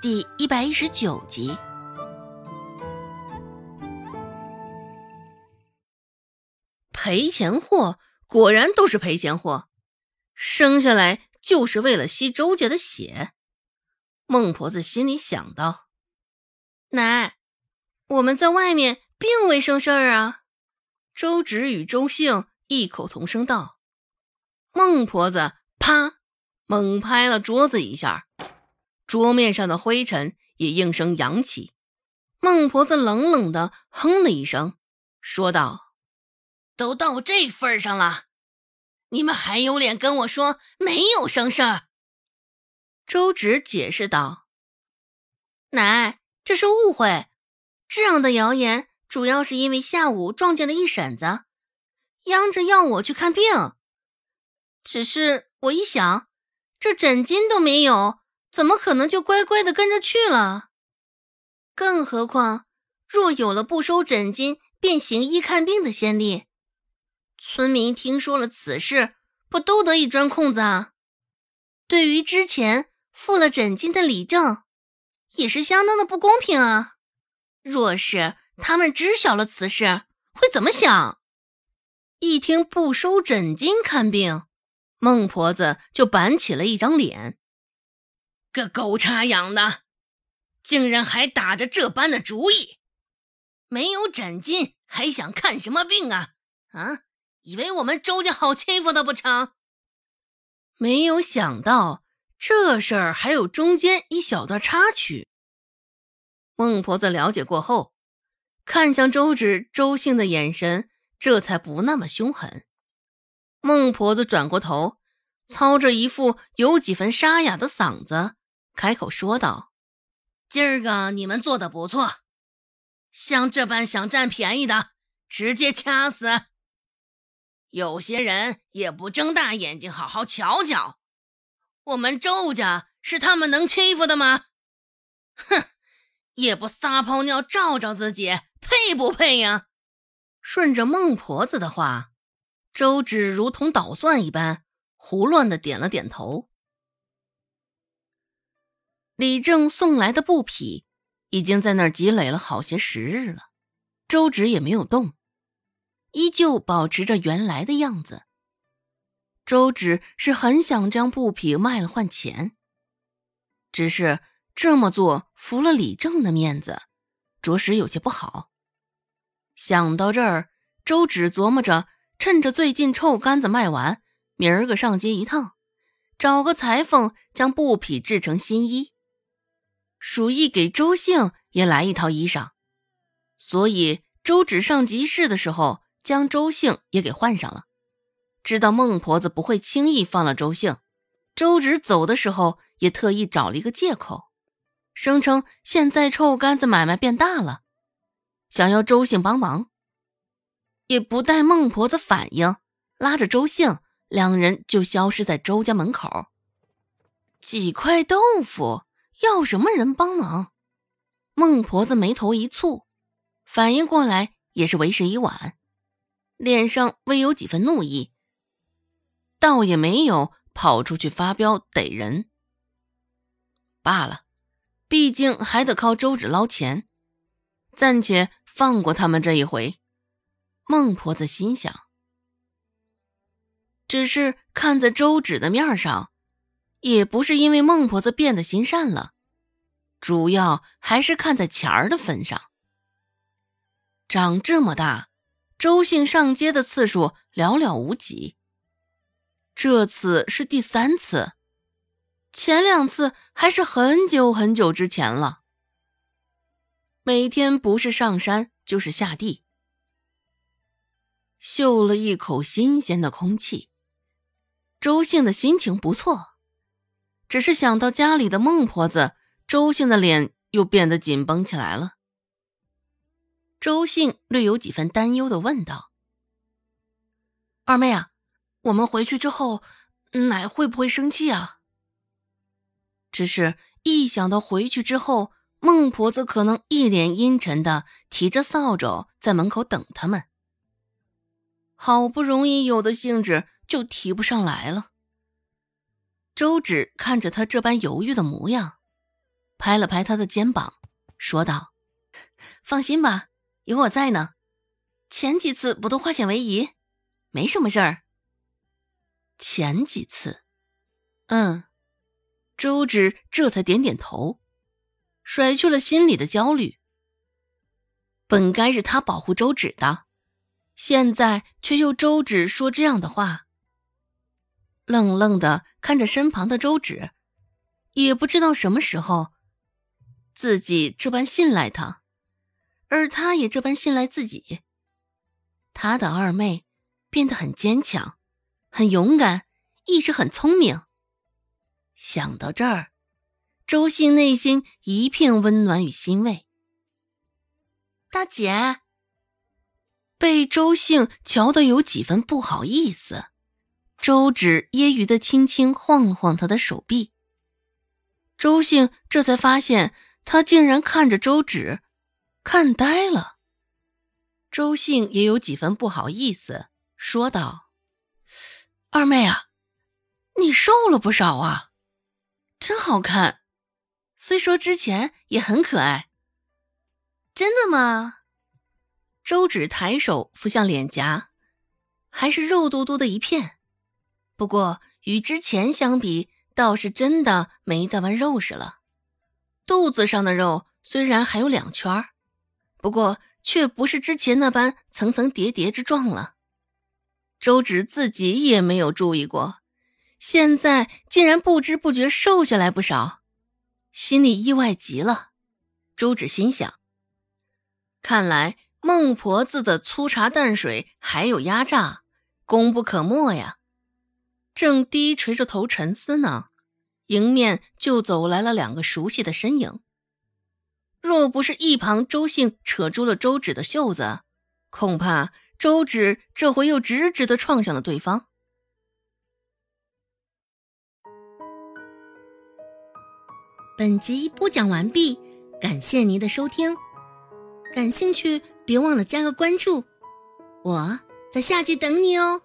第一百一十九集。赔钱货果然都是赔钱货，生下来就是为了吸周家的血。孟婆子心里想到：“奶，我们在外面并未生事儿啊。”周芷与周兴异口同声道：“孟婆子，啪！”猛拍了桌子一下，桌面上的灰尘也应声扬起。孟婆子冷冷的哼了一声，说道：“都到这份上了，你们还有脸跟我说没有生事儿？”周芷解释道：“奶，这是误会，这样的谣言主要是因为下午撞见了一婶子，央着要我去看病。只是我一想，这枕巾都没有，怎么可能就乖乖的跟着去了？更何况，若有了不收诊金便行医看病的先例，村民听说了此事，不都得以钻空子啊？对于之前……”付了诊金的李正，也是相当的不公平啊！若是他们知晓了此事，会怎么想？一听不收诊金看病，孟婆子就板起了一张脸。这狗叉养的，竟然还打着这般的主意！没有诊金还想看什么病啊？啊，以为我们周家好欺负的不成？没有想到。这事儿还有中间一小段插曲。孟婆子了解过后，看向周芷、周兴的眼神这才不那么凶狠。孟婆子转过头，操着一副有几分沙哑的嗓子，开口说道：“今儿个你们做的不错，像这般想占便宜的，直接掐死。有些人也不睁大眼睛好好瞧瞧。”我们周家是他们能欺负的吗？哼，也不撒泡尿照照自己，配不配呀？顺着孟婆子的话，周芷如同捣蒜一般，胡乱的点了点头。李正送来的布匹已经在那儿积累了好些时日了，周芷也没有动，依旧保持着原来的样子。周芷是很想将布匹卖了换钱，只是这么做服了李正的面子，着实有些不好。想到这儿，周芷琢磨着，趁着最近臭干子卖完，明儿个上街一趟，找个裁缝将布匹制成新衣，鼠疫给周兴也来一套衣裳。所以周芷上集市的时候，将周兴也给换上了。知道孟婆子不会轻易放了周兴，周芷走的时候也特意找了一个借口，声称现在臭干子买卖变大了，想要周兴帮忙。也不待孟婆子反应，拉着周兴，两人就消失在周家门口。几块豆腐要什么人帮忙？孟婆子眉头一蹙，反应过来也是为时已晚，脸上微有几分怒意。倒也没有跑出去发飙逮人。罢了，毕竟还得靠周芷捞钱，暂且放过他们这一回。孟婆子心想。只是看在周芷的面上，也不是因为孟婆子变得心善了，主要还是看在钱儿的份上。长这么大，周姓上街的次数寥寥无几。这次是第三次，前两次还是很久很久之前了。每天不是上山就是下地，嗅了一口新鲜的空气，周兴的心情不错。只是想到家里的孟婆子，周姓的脸又变得紧绷起来了。周姓略有几分担忧的问道：“二妹啊。”我们回去之后，奶会不会生气啊？只是一想到回去之后，孟婆子可能一脸阴沉的提着扫帚在门口等他们，好不容易有的兴致就提不上来了。周芷看着他这般犹豫的模样，拍了拍他的肩膀，说道：“放心吧，有我在呢。前几次不都化险为夷，没什么事儿。前几次，嗯。”周芷这才点点头，甩去了心里的焦虑。本该是他保护周芷的，现在却又周芷说这样的话。愣愣的看着身旁的周芷，也不知道什么时候，自己这般信赖他，而他也这般信赖自己。他的二妹变得很坚强，很勇敢，亦是很聪明。想到这儿，周信内心一片温暖与欣慰。大姐被周兴瞧得有几分不好意思，周芷揶揄的轻轻晃了晃他的手臂。周兴这才发现，他竟然看着周芷，看呆了。周兴也有几分不好意思，说道：“二妹啊，你瘦了不少啊。”真好看，虽说之前也很可爱。真的吗？周芷抬手扶向脸颊，还是肉嘟嘟的一片。不过与之前相比，倒是真的没那么肉实了。肚子上的肉虽然还有两圈不过却不是之前那般层层叠叠之状了。周芷自己也没有注意过。现在竟然不知不觉瘦下来不少，心里意外极了。周芷心想：看来孟婆子的粗茶淡水还有压榨，功不可没呀。正低垂着头沉思呢，迎面就走来了两个熟悉的身影。若不是一旁周兴扯住了周芷的袖子，恐怕周芷这回又直直的撞向了对方。本集播讲完毕，感谢您的收听。感兴趣别忘了加个关注，我在下集等你哦。